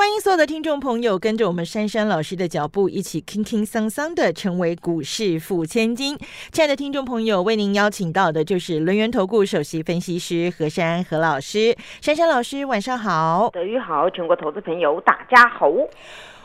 欢迎所有的听众朋友跟着我们珊珊老师的脚步，一起轻轻桑桑的成为股市富千金。亲爱的听众朋友，为您邀请到的就是轮源投顾首席分析师何珊何老师。珊珊老师，晚上好。德玉好，全国投资朋友大家好。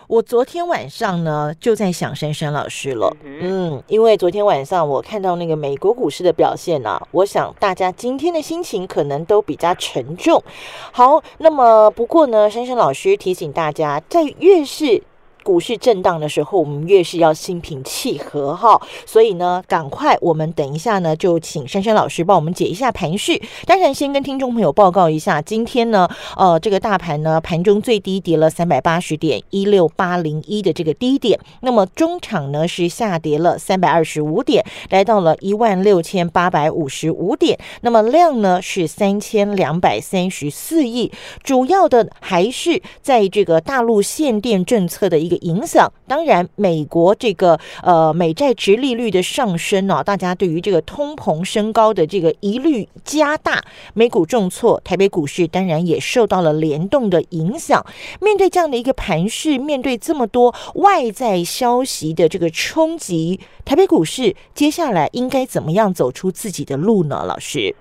我昨天晚上呢就在想珊珊老师了，嗯，因为昨天晚上我看到那个美国股市的表现呢，我想大家今天的心情可能都比较沉重。好，那么不过呢，珊珊老师提醒大家，在越是股市震荡的时候，我们越是要心平气和哈。所以呢，赶快我们等一下呢，就请珊珊老师帮我们解一下盘序。当然，先跟听众朋友报告一下，今天呢，呃，这个大盘呢，盘中最低跌了三百八十点，一六八零一的这个低点。那么中场呢是下跌了三百二十五点，来到了一万六千八百五十五点。那么量呢是三千两百三十四亿，主要的还是在这个大陆限电政策的一个。影响当然，美国这个呃美债值利率的上升呢，大家对于这个通膨升高的这个疑虑加大，美股重挫，台北股市当然也受到了联动的影响。面对这样的一个盘势，面对这么多外在消息的这个冲击，台北股市接下来应该怎么样走出自己的路呢？老师？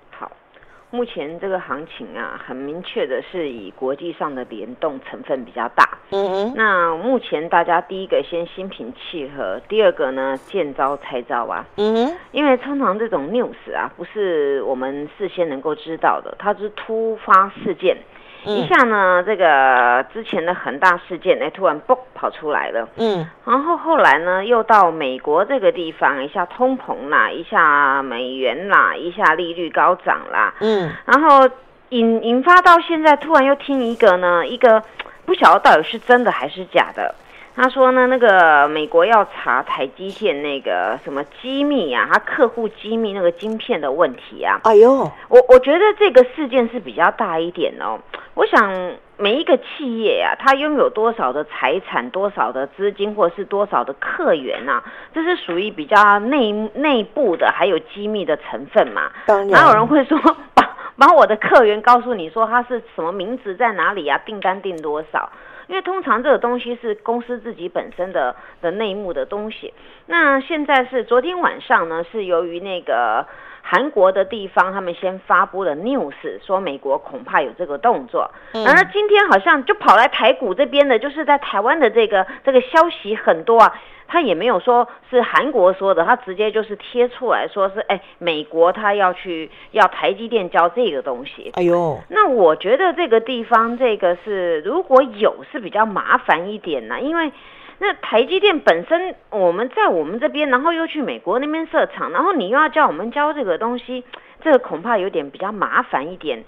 目前这个行情啊，很明确的是以国际上的联动成分比较大。嗯嗯。那目前大家第一个先心平气和，第二个呢见招拆招啊。嗯哼。因为通常这种 news 啊，不是我们事先能够知道的，它是突发事件。一下呢，这个之前的恒大事件，哎，突然嘣跑出来了。嗯，然后后来呢，又到美国这个地方，一下通膨啦，一下美元啦，一下利率高涨啦。嗯，然后引引发到现在，突然又听一个呢，一个不晓得到底是真的还是假的。他说呢，那个美国要查台积电那个什么机密啊，他客户机密那个晶片的问题啊。哎呦，我我觉得这个事件是比较大一点哦。我想每一个企业啊，它拥有多少的财产、多少的资金，或是多少的客源啊，这是属于比较内内部的，还有机密的成分嘛。当然，哪有人会说 把把我的客源告诉你说他是什么名字在哪里啊？订单订多少？因为通常这个东西是公司自己本身的的内幕的东西。那现在是昨天晚上呢，是由于那个韩国的地方他们先发布了 news，说美国恐怕有这个动作。然而今天好像就跑来台股这边的，就是在台湾的这个这个消息很多啊。他也没有说是韩国说的，他直接就是贴出来说是，哎，美国他要去要台积电交这个东西。哎呦，那我觉得这个地方这个是如果有是比较麻烦一点呢，因为那台积电本身我们在我们这边，然后又去美国那边设厂，然后你又要叫我们交这个东西，这个恐怕有点比较麻烦一点。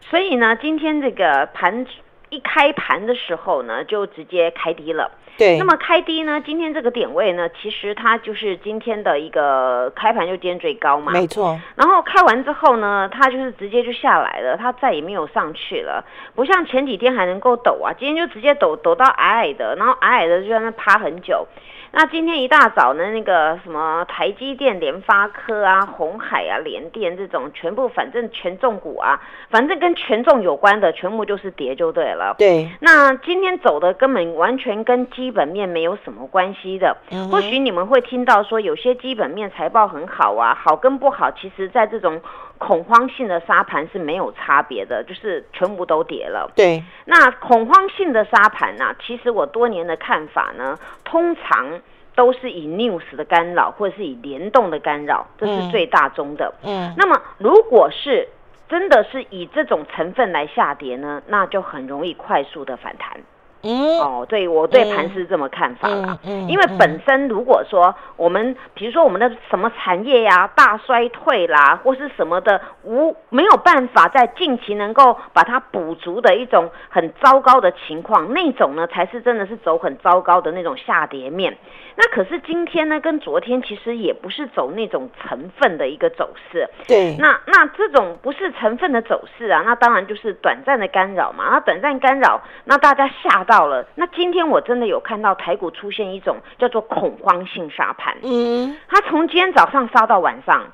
所以呢，今天这个盘一开盘的时候呢，就直接开低了。对，那么开低呢？今天这个点位呢，其实它就是今天的一个开盘就今天最高嘛，没错。然后开完之后呢，它就是直接就下来了，它再也没有上去了，不像前几天还能够抖啊，今天就直接抖抖到矮矮的，然后矮矮的就在那趴很久。那今天一大早呢，那个什么台积电、联发科啊、红海啊、联电这种，全部反正权重股啊，反正跟权重有关的，全部就是跌就对了。对。那今天走的根本完全跟基本面没有什么关系的。嗯。或许你们会听到说，有些基本面财报很好啊，好跟不好，其实在这种恐慌性的沙盘是没有差别的，就是全部都跌了。对。那恐慌性的沙盘呢？其实我多年的看法呢，通常。都是以 news 的干扰，或者是以联动的干扰，这是最大宗的。嗯，那么如果是真的是以这种成分来下跌呢，那就很容易快速的反弹。嗯，哦，对我对盘是这么看法啦。嗯，因为本身如果说我们，比如说我们的什么产业呀大衰退啦，或是什么的无没有办法在近期能够把它补足的一种很糟糕的情况，那种呢才是真的是走很糟糕的那种下跌面。那可是今天呢，跟昨天其实也不是走那种成分的一个走势。对，那那这种不是成分的走势啊，那当然就是短暂的干扰嘛。那短暂干扰，那大家吓到了。那今天我真的有看到台股出现一种叫做恐慌性杀盘。嗯，它从今天早上杀到晚上，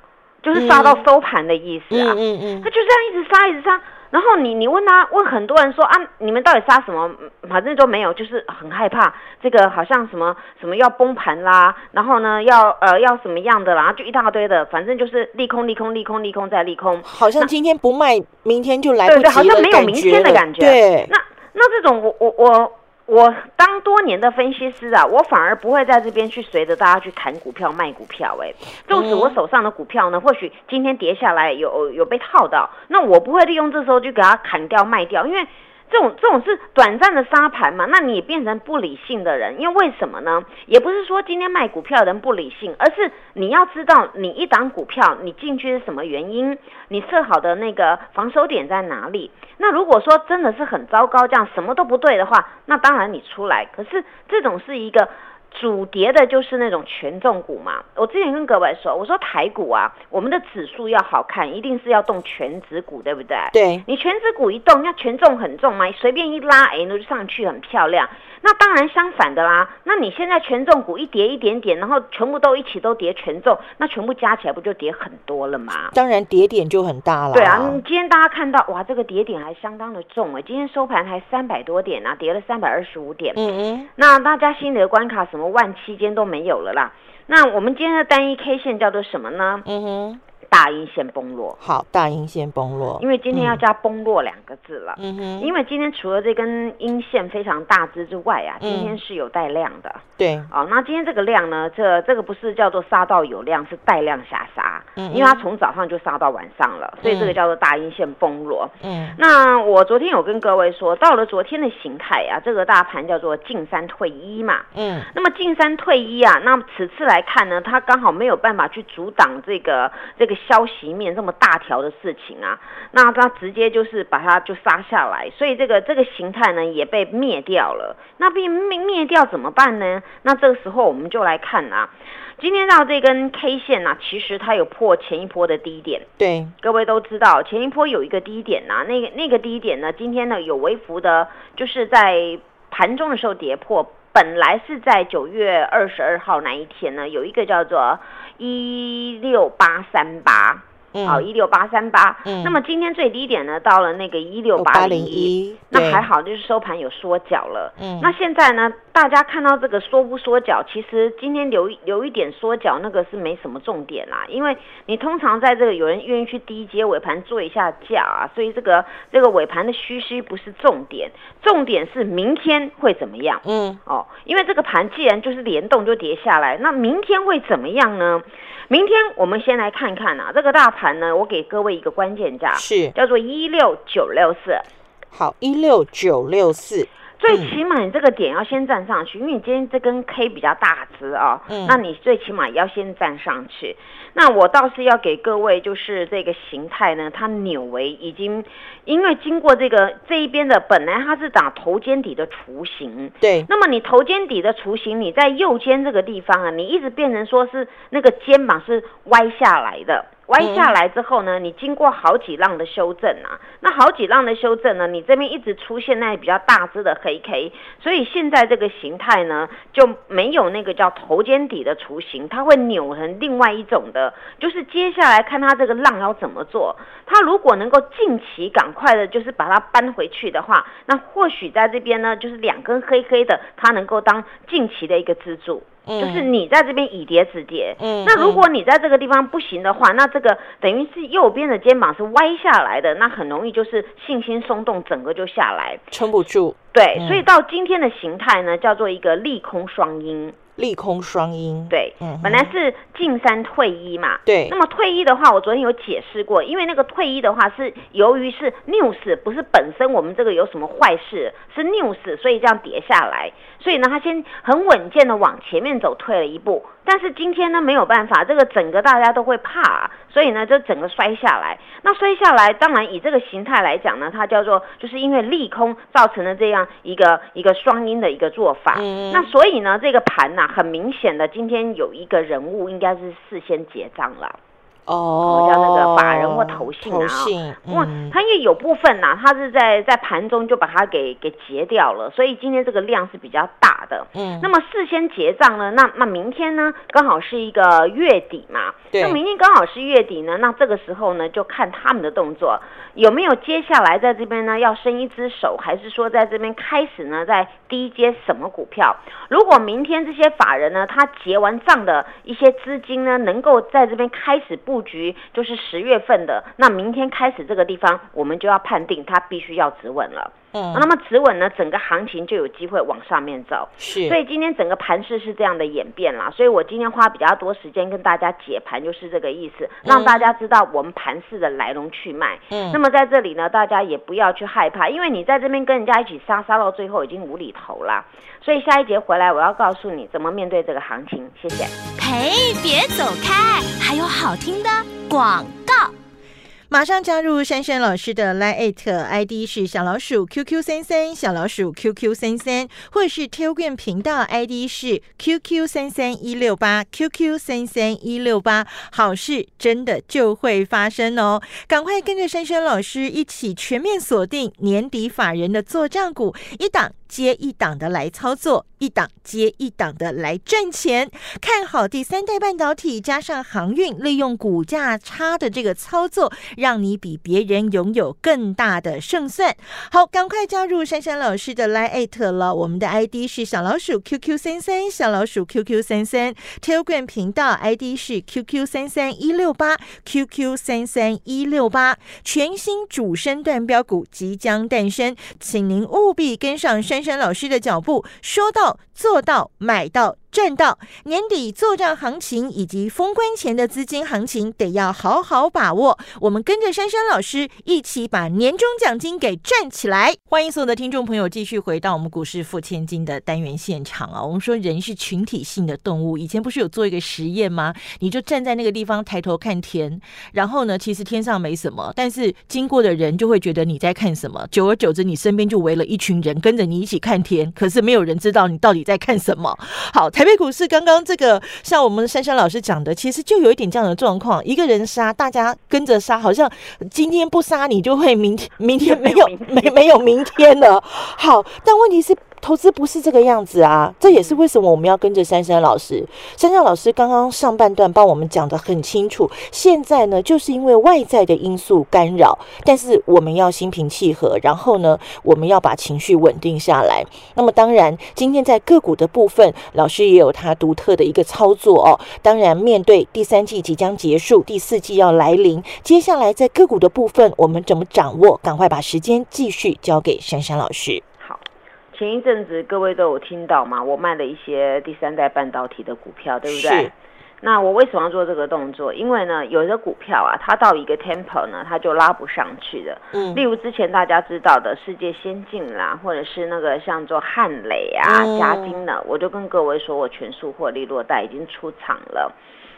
就是杀到收盘的意思啊。嗯嗯，它就这样一直杀，一直杀。然后你你问他问很多人说啊，你们到底杀什么？反正都没有，就是很害怕这个好像什么什么要崩盘啦，然后呢要呃要什么样的啦，就一大堆的，反正就是利空利空利空利空再利空。好像今天不卖，明天就来不及了，好像没有明天的感觉。对，那那这种我我我。我当多年的分析师啊，我反而不会在这边去随着大家去砍股票卖股票。哎，纵使我手上的股票呢，或许今天跌下来有有被套到，那我不会利用这时候就给它砍掉卖掉，因为。这种这种是短暂的沙盘嘛？那你变成不理性的人，因为为什么呢？也不是说今天卖股票的人不理性，而是你要知道你一档股票你进去是什么原因，你设好的那个防守点在哪里。那如果说真的是很糟糕，这样什么都不对的话，那当然你出来。可是这种是一个。主跌的就是那种权重股嘛。我之前跟各位说，我说台股啊，我们的指数要好看，一定是要动全指股，对不对？对，你全指股一动，那权重很重嘛，随便一拉，哎，那就上去很漂亮。那当然相反的啦，那你现在权重股一跌一点点，然后全部都一起都跌权重，那全部加起来不就跌很多了吗？当然跌点就很大了。对啊，今天大家看到哇，这个跌点还相当的重哎，今天收盘还三百多点啊，跌了三百二十五点。嗯嗯。那大家心里的关卡什么万七间都没有了啦。那我们今天的单一 K 线叫做什么呢？嗯哼。大阴线崩落，好，大阴线崩落，因为今天要加崩落两个字了。嗯哼，因为今天除了这根阴线非常大只之外啊，今天是有带量的。对，哦，那今天这个量呢，这这个不是叫做杀到有量，是带量下杀。嗯，因为它从早上就杀到晚上了，所以这个叫做大阴线崩落。嗯，那我昨天有跟各位说，到了昨天的形态啊，这个大盘叫做进三退一嘛。嗯，那么进三退一啊，那么此次来看呢，它刚好没有办法去阻挡这个这个。消息面这么大条的事情啊，那他直接就是把它就杀下来，所以这个这个形态呢也被灭掉了。那被灭灭掉怎么办呢？那这个时候我们就来看啊，今天到这根 K 线呢，其实它有破前一波的低点。对，各位都知道前一波有一个低点呐，那个那个低点呢，今天呢有微幅的，就是在盘中的时候跌破。本来是在九月二十二号那一天呢，有一个叫做一六八三八。好，一六八三八。嗯，那么今天最低点呢，到了那个一六八零一，那还好，就是收盘有缩脚了。嗯，那现在呢，大家看到这个缩不缩脚，其实今天留留一点缩脚，那个是没什么重点啦。因为你通常在这个有人愿意去低阶尾盘做一下价啊，所以这个这个尾盘的虚虚不是重点，重点是明天会怎么样？嗯，哦，因为这个盘既然就是联动就跌下来，那明天会怎么样呢？明天我们先来看看啊，这个大盘呢，我给各位一个关键价，是叫做一六九六四。好，一六九六四。最起码你这个点要先站上去，因为你今天这根 K 比较大只啊，那你最起码要先站上去。那我倒是要给各位，就是这个形态呢，它扭为已经，因为经过这个这一边的，本来它是打头肩底的雏形，对。那么你头肩底的雏形，你在右肩这个地方啊，你一直变成说是那个肩膀是歪下来的。歪下来之后呢，你经过好几浪的修正啊，那好几浪的修正呢，你这边一直出现那比较大只的黑 K，所以现在这个形态呢就没有那个叫头肩底的雏形，它会扭成另外一种的，就是接下来看它这个浪要怎么做，它如果能够近期赶快的，就是把它搬回去的话，那或许在这边呢，就是两根黑黑的，它能够当近期的一个支柱。就是你在这边以跌止跌，嗯，那如果你在这个地方不行的话，那这个等于是右边的肩膀是歪下来的，那很容易就是信心松动，整个就下来，撑不住。对，所以到今天的形态呢，叫做一个利空双阴。利空双阴。对，本来是进三退一嘛。对。那么退一的话，我昨天有解释过，因为那个退一的话是由于是 news，不是本身我们这个有什么坏事，是 news，所以这样跌下来。所以呢，它先很稳健的往前面走，退了一步。但是今天呢，没有办法，这个整个大家都会怕，啊所以呢，就整个摔下来。那摔下来，当然以这个形态来讲呢，它叫做就是因为利空造成了这样一个一个双阴的一个做法。那所以呢，这个盘呐，很明显的，今天有一个人物应该是事先结账了。哦，叫那个法人或投信啊，哇，它因为有部分呐，它是在在盘中就把它给给结掉了，所以今天这个量是比较大的。嗯，那么事先结账呢，那那明天呢，刚好是一个月底嘛，对，那明天刚好是月底呢，那这个时候呢，就看他们的动作有没有接下来在这边呢要伸一只手，还是说在这边开始呢在低接什么股票？如果明天这些法人呢，他结完账的一些资金呢，能够在这边开始布。布局就是十月份的，那明天开始这个地方，我们就要判定它必须要止稳了。嗯，那么止稳呢，整个行情就有机会往上面走。是，所以今天整个盘势是这样的演变啦。所以我今天花比较多时间跟大家解盘，就是这个意思，让大家知道我们盘势的来龙去脉。嗯，那么在这里呢，大家也不要去害怕，因为你在这边跟人家一起杀，杀到最后已经无厘头了。所以下一节回来，我要告诉你怎么面对这个行情。谢谢。嘿，别走开，还有好听的广告。马上加入珊珊老师的 Line ID 是小老鼠 QQ 三三小老鼠 QQ 三三，或是 Telegram 频道 ID 是 QQ 三三一六八 QQ 三三一六八，好事真的就会发生哦！赶快跟着珊珊老师一起全面锁定年底法人的做账股，一档接一档的来操作，一档接一档的来赚钱。看好第三代半导体加上航运，利用股价差的这个操作。让你比别人拥有更大的胜算。好，赶快加入珊珊老师的 Line 了。我们的 ID 是小老鼠 QQ 三三，小老鼠 QQ 三三。Telegram 频道 ID 是 QQ 三三一六八，QQ 三三一六八。全新主升段标股即将诞生，请您务必跟上珊珊老师的脚步，说到做到，买到。赚到年底做账行情以及封关前的资金行情，得要好好把握。我们跟着珊珊老师一起把年终奖金给赚起来。欢迎所有的听众朋友继续回到我们股市付千金的单元现场啊！我们说人是群体性的动物，以前不是有做一个实验吗？你就站在那个地方抬头看天，然后呢，其实天上没什么，但是经过的人就会觉得你在看什么。久而久之，你身边就围了一群人跟着你一起看天，可是没有人知道你到底在看什么。好。台北股市刚刚这个，像我们珊珊老师讲的，其实就有一点这样的状况：一个人杀，大家跟着杀，好像今天不杀你，就会明天明天没有 没没有明天了。好，但问题是。投资不是这个样子啊，这也是为什么我们要跟着珊珊老师。珊珊老师刚刚上半段帮我们讲的很清楚，现在呢，就是因为外在的因素干扰，但是我们要心平气和，然后呢，我们要把情绪稳定下来。那么当然，今天在个股的部分，老师也有他独特的一个操作哦。当然，面对第三季即将结束，第四季要来临，接下来在个股的部分，我们怎么掌握？赶快把时间继续交给珊珊老师。前一阵子各位都有听到嘛，我卖了一些第三代半导体的股票，对不对？那我为什么要做这个动作？因为呢，有的股票啊，它到一个 tempo 呢，它就拉不上去的。嗯。例如之前大家知道的世界先进啦，或者是那个像做汉磊啊、嘉金的，我就跟各位说，我全数获利落袋，已经出场了。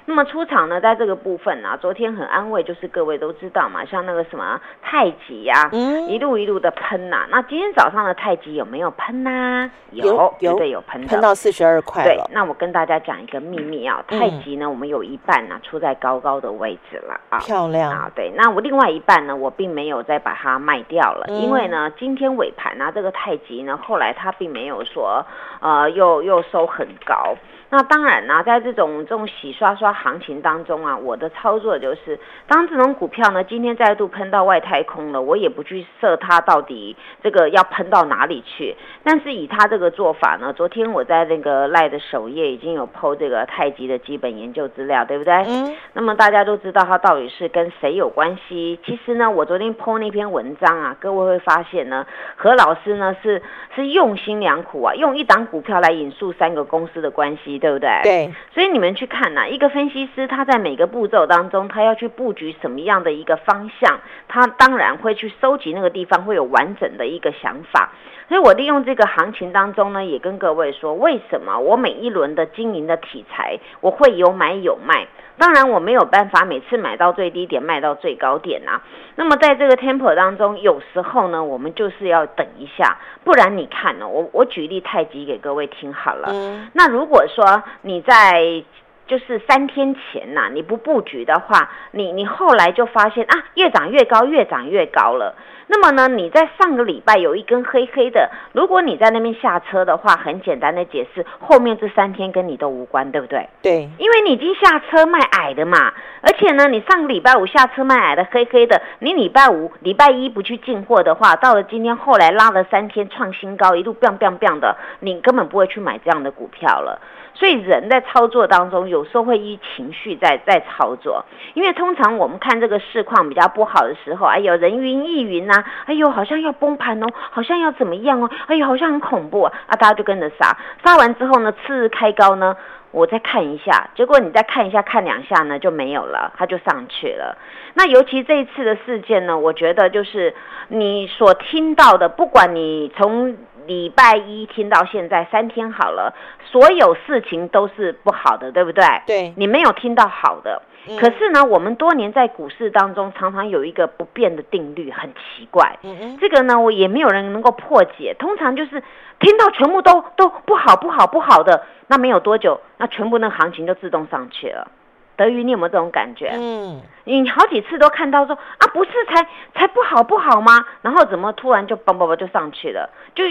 那么出场呢，在这个部分呢，昨天很安慰，就是各位都知道嘛，像那个什么太极呀，一路一路的喷呐。那今天早上的太极有没有喷呐？有，有对有喷的，喷到四十二块对，那我跟大家讲一个秘密啊，太极呢，我们有一半呢出在高高的位置了啊，漂亮啊。对，那我另外一半呢，我并没有再把它卖掉了，因为呢，今天尾盘呢，这个太极呢，后来它并没有说，呃，又又收很高。那当然呢，在这种这种洗刷刷行情当中啊，我的操作就是，当这种股票呢今天再度喷到外太空了，我也不去设它到底这个要喷到哪里去。但是以他这个做法呢，昨天我在那个赖的首页已经有剖这个太极的基本研究资料，对不对？嗯。那么大家都知道它到底是跟谁有关系？其实呢，我昨天剖那篇文章啊，各位会发现呢，何老师呢是是用心良苦啊，用一档股票来引述三个公司的关系。对不对？对。所以你们去看呐，一个分析师他在每个步骤当中，他要去布局什么样的一个方向，他当然会去收集那个地方会有完整的一个想法。所以我利用这个行情当中呢，也跟各位说，为什么我每一轮的经营的题材，我会有买有卖。当然我没有办法每次买到最低点卖到最高点啊。那么在这个 temple 当中，有时候呢，我们就是要等一下，不然你看呢，我我举例太极给各位听好了。那如果说你在就是三天前呐，你不布局的话，你你后来就发现啊，越涨越高，越涨越高了。那么呢，你在上个礼拜有一根黑黑的，如果你在那边下车的话，很简单的解释，后面这三天跟你都无关，对不对？对，因为你已经下车卖矮的嘛，而且呢，你上个礼拜五下车卖矮的黑黑的，你礼拜五、礼拜一不去进货的话，到了今天后来拉了三天创新高，一路 biang biang biang 的，你根本不会去买这样的股票了。所以人在操作当中，有时候会依情绪在在操作，因为通常我们看这个市况比较不好的时候，哎呦人云亦云呐，哎呦好像要崩盘哦，好像要怎么样哦，哎呦好像很恐怖啊，啊大家就跟着杀，杀完之后呢，次日开高呢，我再看一下，结果你再看一下，看两下呢就没有了，它就上去了。那尤其这一次的事件呢，我觉得就是你所听到的，不管你从。礼拜一听到现在三天好了，所有事情都是不好的，对不对？对，你没有听到好的。可是呢，我们多年在股市当中，常常有一个不变的定律，很奇怪。这个呢，我也没有人能够破解。通常就是听到全部都都不好、不好、不好的，那没有多久，那全部那行情就自动上去了。德瑜，你有没有这种感觉？嗯，你好几次都看到说啊，不是才才不好不好吗？然后怎么突然就嘣嘣嘣就上去了？就。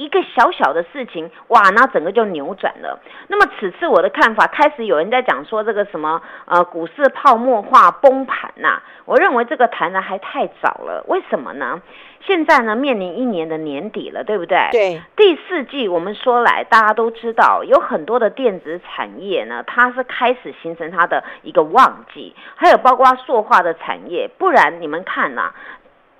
一个小小的事情，哇，那整个就扭转了。那么此次我的看法，开始有人在讲说这个什么呃股市泡沫化崩盘呐，我认为这个谈的还太早了。为什么呢？现在呢面临一年的年底了，对不对？对。第四季我们说来，大家都知道有很多的电子产业呢，它是开始形成它的一个旺季，还有包括塑化的产业，不然你们看呐。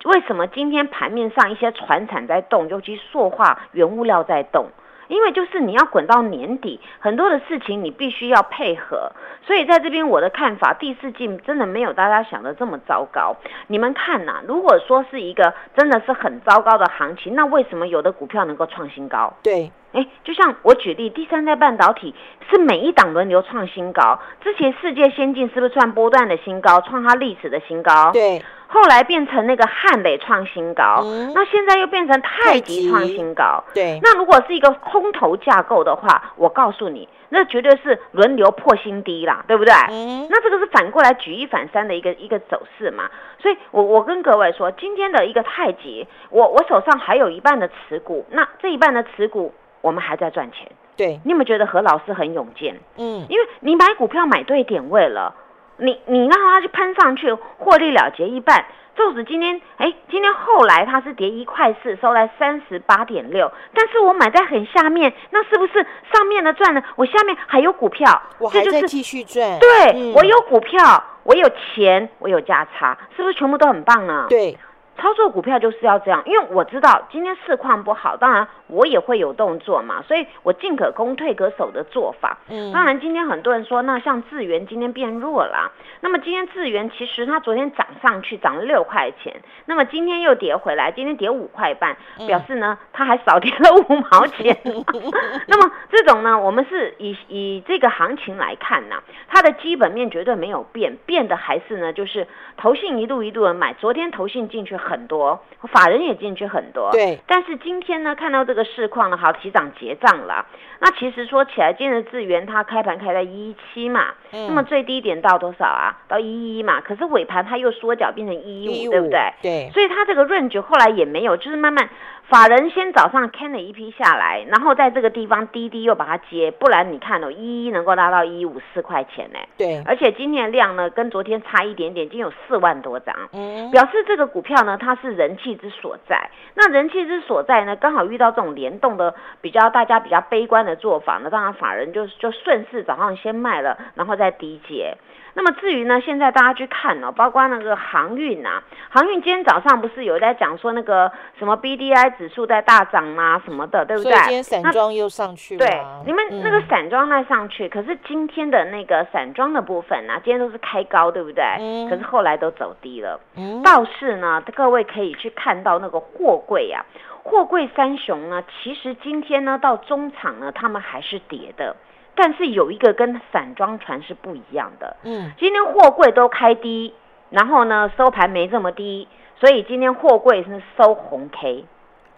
为什么今天盘面上一些船产在动，尤其塑化原物料在动？因为就是你要滚到年底，很多的事情你必须要配合。所以在这边我的看法，第四季真的没有大家想的这么糟糕。你们看呐，如果说是一个真的是很糟糕的行情，那为什么有的股票能够创新高？对，哎，就像我举例，第三代半导体是每一档轮流创新高。之前世界先进是不是创波段的新高，创它历史的新高？对。后来变成那个汉磊创新高，那现在又变成太极创新高。对，那如果是一个空头架构的话，我告诉你，那绝对是轮流破新低啦，对不对？嗯，那这个是反过来举一反三的一个一个走势嘛。所以，我我跟各位说，今天的一个太极，我我手上还有一半的持股，那这一半的持股，我们还在赚钱。对，你有没有觉得何老师很勇健？嗯，因为你买股票买对点位了。你你让它去喷上去，获利了结一半。纵使今天，哎，今天后来它是跌一块四，收在三十八点六。但是我买在很下面，那是不是上面的赚了？我下面还有股票，我还在继续赚。对，我有股票，我有钱，我有价差，是不是全部都很棒呢？对。操作股票就是要这样，因为我知道今天市况不好，当然我也会有动作嘛，所以我进可攻退可守的做法。嗯，当然今天很多人说，那像智源今天变弱了，那么今天智源其实它昨天涨上去涨了六块钱，那么今天又跌回来，今天跌五块半，表示呢它还少跌了五毛钱。那么这种呢，我们是以以这个行情来看呢，它的基本面绝对没有变，变的还是呢就是投信一度一度的买，昨天投信进去。很多法人也进去很多，对。但是今天呢，看到这个市况呢，好提涨结账了。那其实说起来，今日智源它开盘开在一一七嘛，那么最低点到多少啊？到一一嘛。可是尾盘它又缩脚变成一一五，对不对？对。所以它这个润局后来也没有，就是慢慢。法人先早上 can 了一批下来，然后在这个地方滴滴又把它接，不然你看哦，一一能够拉到一五四块钱呢。对，而且今天的量呢，跟昨天差一点点，已经有四万多张，嗯，表示这个股票呢，它是人气之所在。那人气之所在呢，刚好遇到这种联动的比较大家比较悲观的做法呢，当然法人就就顺势早上先卖了，然后再低接。那么至于呢，现在大家去看哦，包括那个航运啊，航运今天早上不是有在讲说那个什么 B D I 指数在大涨啊什么的，对不对？今天散装又上去了。对，你们那个散装在上去，可是今天的那个散装的部分呢，今天都是开高，对不对？嗯。可是后来都走低了。嗯。倒是呢，各位可以去看到那个货柜啊，货柜三雄呢，其实今天呢到中场呢，他们还是跌的。但是有一个跟散装船是不一样的，嗯，今天货柜都开低，然后呢收盘没这么低，所以今天货柜是收红 K。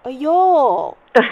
哎呦，对，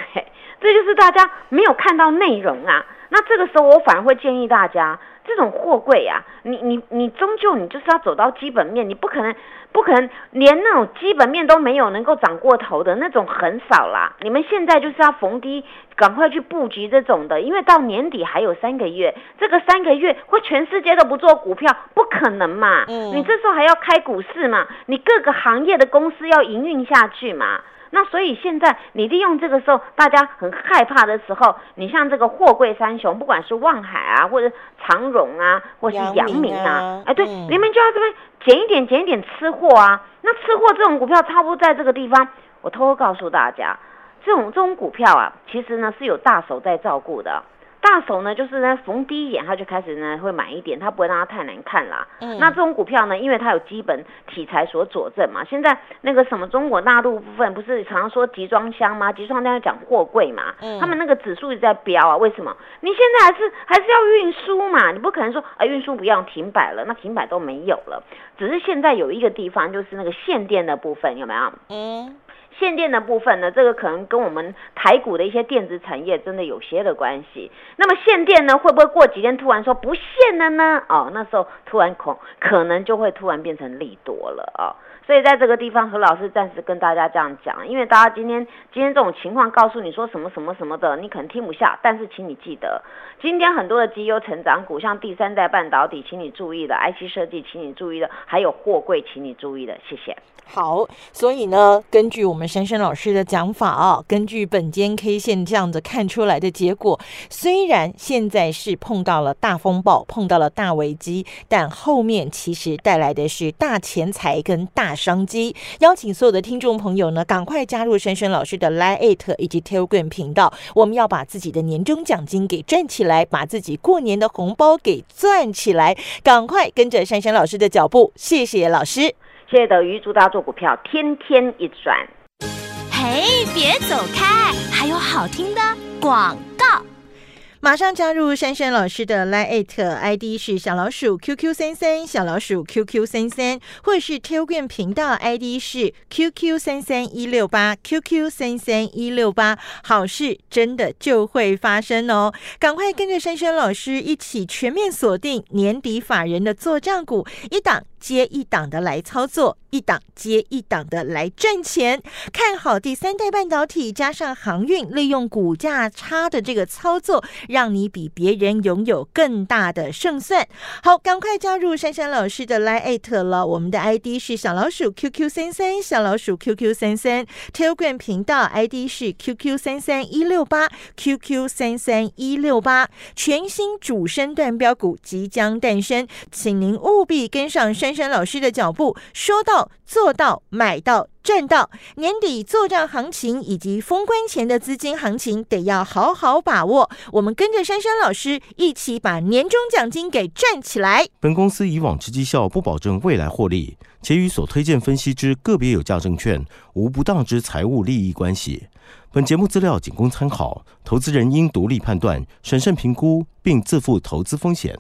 这就是大家没有看到内容啊。那这个时候我反而会建议大家。这种货柜啊，你你你终究你就是要走到基本面，你不可能不可能连那种基本面都没有能够涨过头的那种很少啦。你们现在就是要逢低赶快去布局这种的，因为到年底还有三个月，这个三个月会全世界都不做股票，不可能嘛。嗯，你这时候还要开股市嘛，你各个行业的公司要营运下去嘛。那所以现在你利用这个时候大家很害怕的时候，你像这个货柜三雄，不管是望海啊，或者长荣啊，或是阳明啊，哎，对，你们就要这边减一点，减一点吃货啊。那吃货这种股票差不多在这个地方，我偷偷告诉大家，这种这种股票啊，其实呢是有大手在照顾的。大手呢，就是呢逢低一点，他就开始呢会买一点，他不会让它太难看啦。嗯，那这种股票呢，因为它有基本题材所佐证嘛。现在那个什么中国大陆部分不是常常说集装箱吗？集装箱讲货柜嘛。嗯，他们那个指数一直在飙啊。为什么？你现在还是还是要运输嘛？你不可能说啊运输不要停摆了，那停摆都没有了。只是现在有一个地方就是那个限电的部分有没有？嗯。限电的部分呢，这个可能跟我们台股的一些电子产业真的有些的关系。那么限电呢，会不会过几天突然说不限了呢？哦，那时候突然恐可能就会突然变成利多了啊。所以在这个地方，何老师暂时跟大家这样讲，因为大家今天今天这种情况告诉你说什么什么什么的，你可能听不下。但是请你记得，今天很多的绩优成长股，像第三代半导体，请你注意的；IC 设计，请你注意的；还有货柜，请你注意的。谢谢。好，所以呢，根据我们们珊珊老师的讲法啊，根据本间 K 线这样子看出来的结果，虽然现在是碰到了大风暴，碰到了大危机，但后面其实带来的是大钱财跟大商机。邀请所有的听众朋友呢，赶快加入珊珊老师的 Lite 以及 Telegram 频道，我们要把自己的年终奖金给赚起来，把自己过年的红包给赚起来，赶快跟着珊珊老师的脚步。谢谢老师。谢谢德瑜，祝大家做股票天天一赚。嘿，别走开，还有好听的广告。马上加入珊珊老师的 Line ID 是小老鼠 QQ 三三小老鼠 QQ 三三，或是 Telegram 频道 ID 是 QQ 三三一六八 QQ 三三一六八，好事真的就会发生哦！赶快跟着珊珊老师一起全面锁定年底法人的做账股，一档接一档的来操作，一档接一档的来赚钱。看好第三代半导体加上航运，利用股价差的这个操作。让你比别人拥有更大的胜算。好，赶快加入珊珊老师的 Line 了。我们的 ID 是小老鼠 QQ 三三，小老鼠 QQ 三三。Telegram 频道 ID 是 QQ 三三一六八，QQ 三三一六八。全新主升段标股即将诞生，请您务必跟上珊珊珊老师的脚步，说到做到，买到。赚到年底做账行情以及封关前的资金行情，得要好好把握。我们跟着珊珊老师一起把年终奖金给赚起来。本公司以往之绩效不保证未来获利，且与所推荐分析之个别有价证券无不当之财务利益关系。本节目资料仅供参考，投资人应独立判断、审慎评估，并自负投资风险。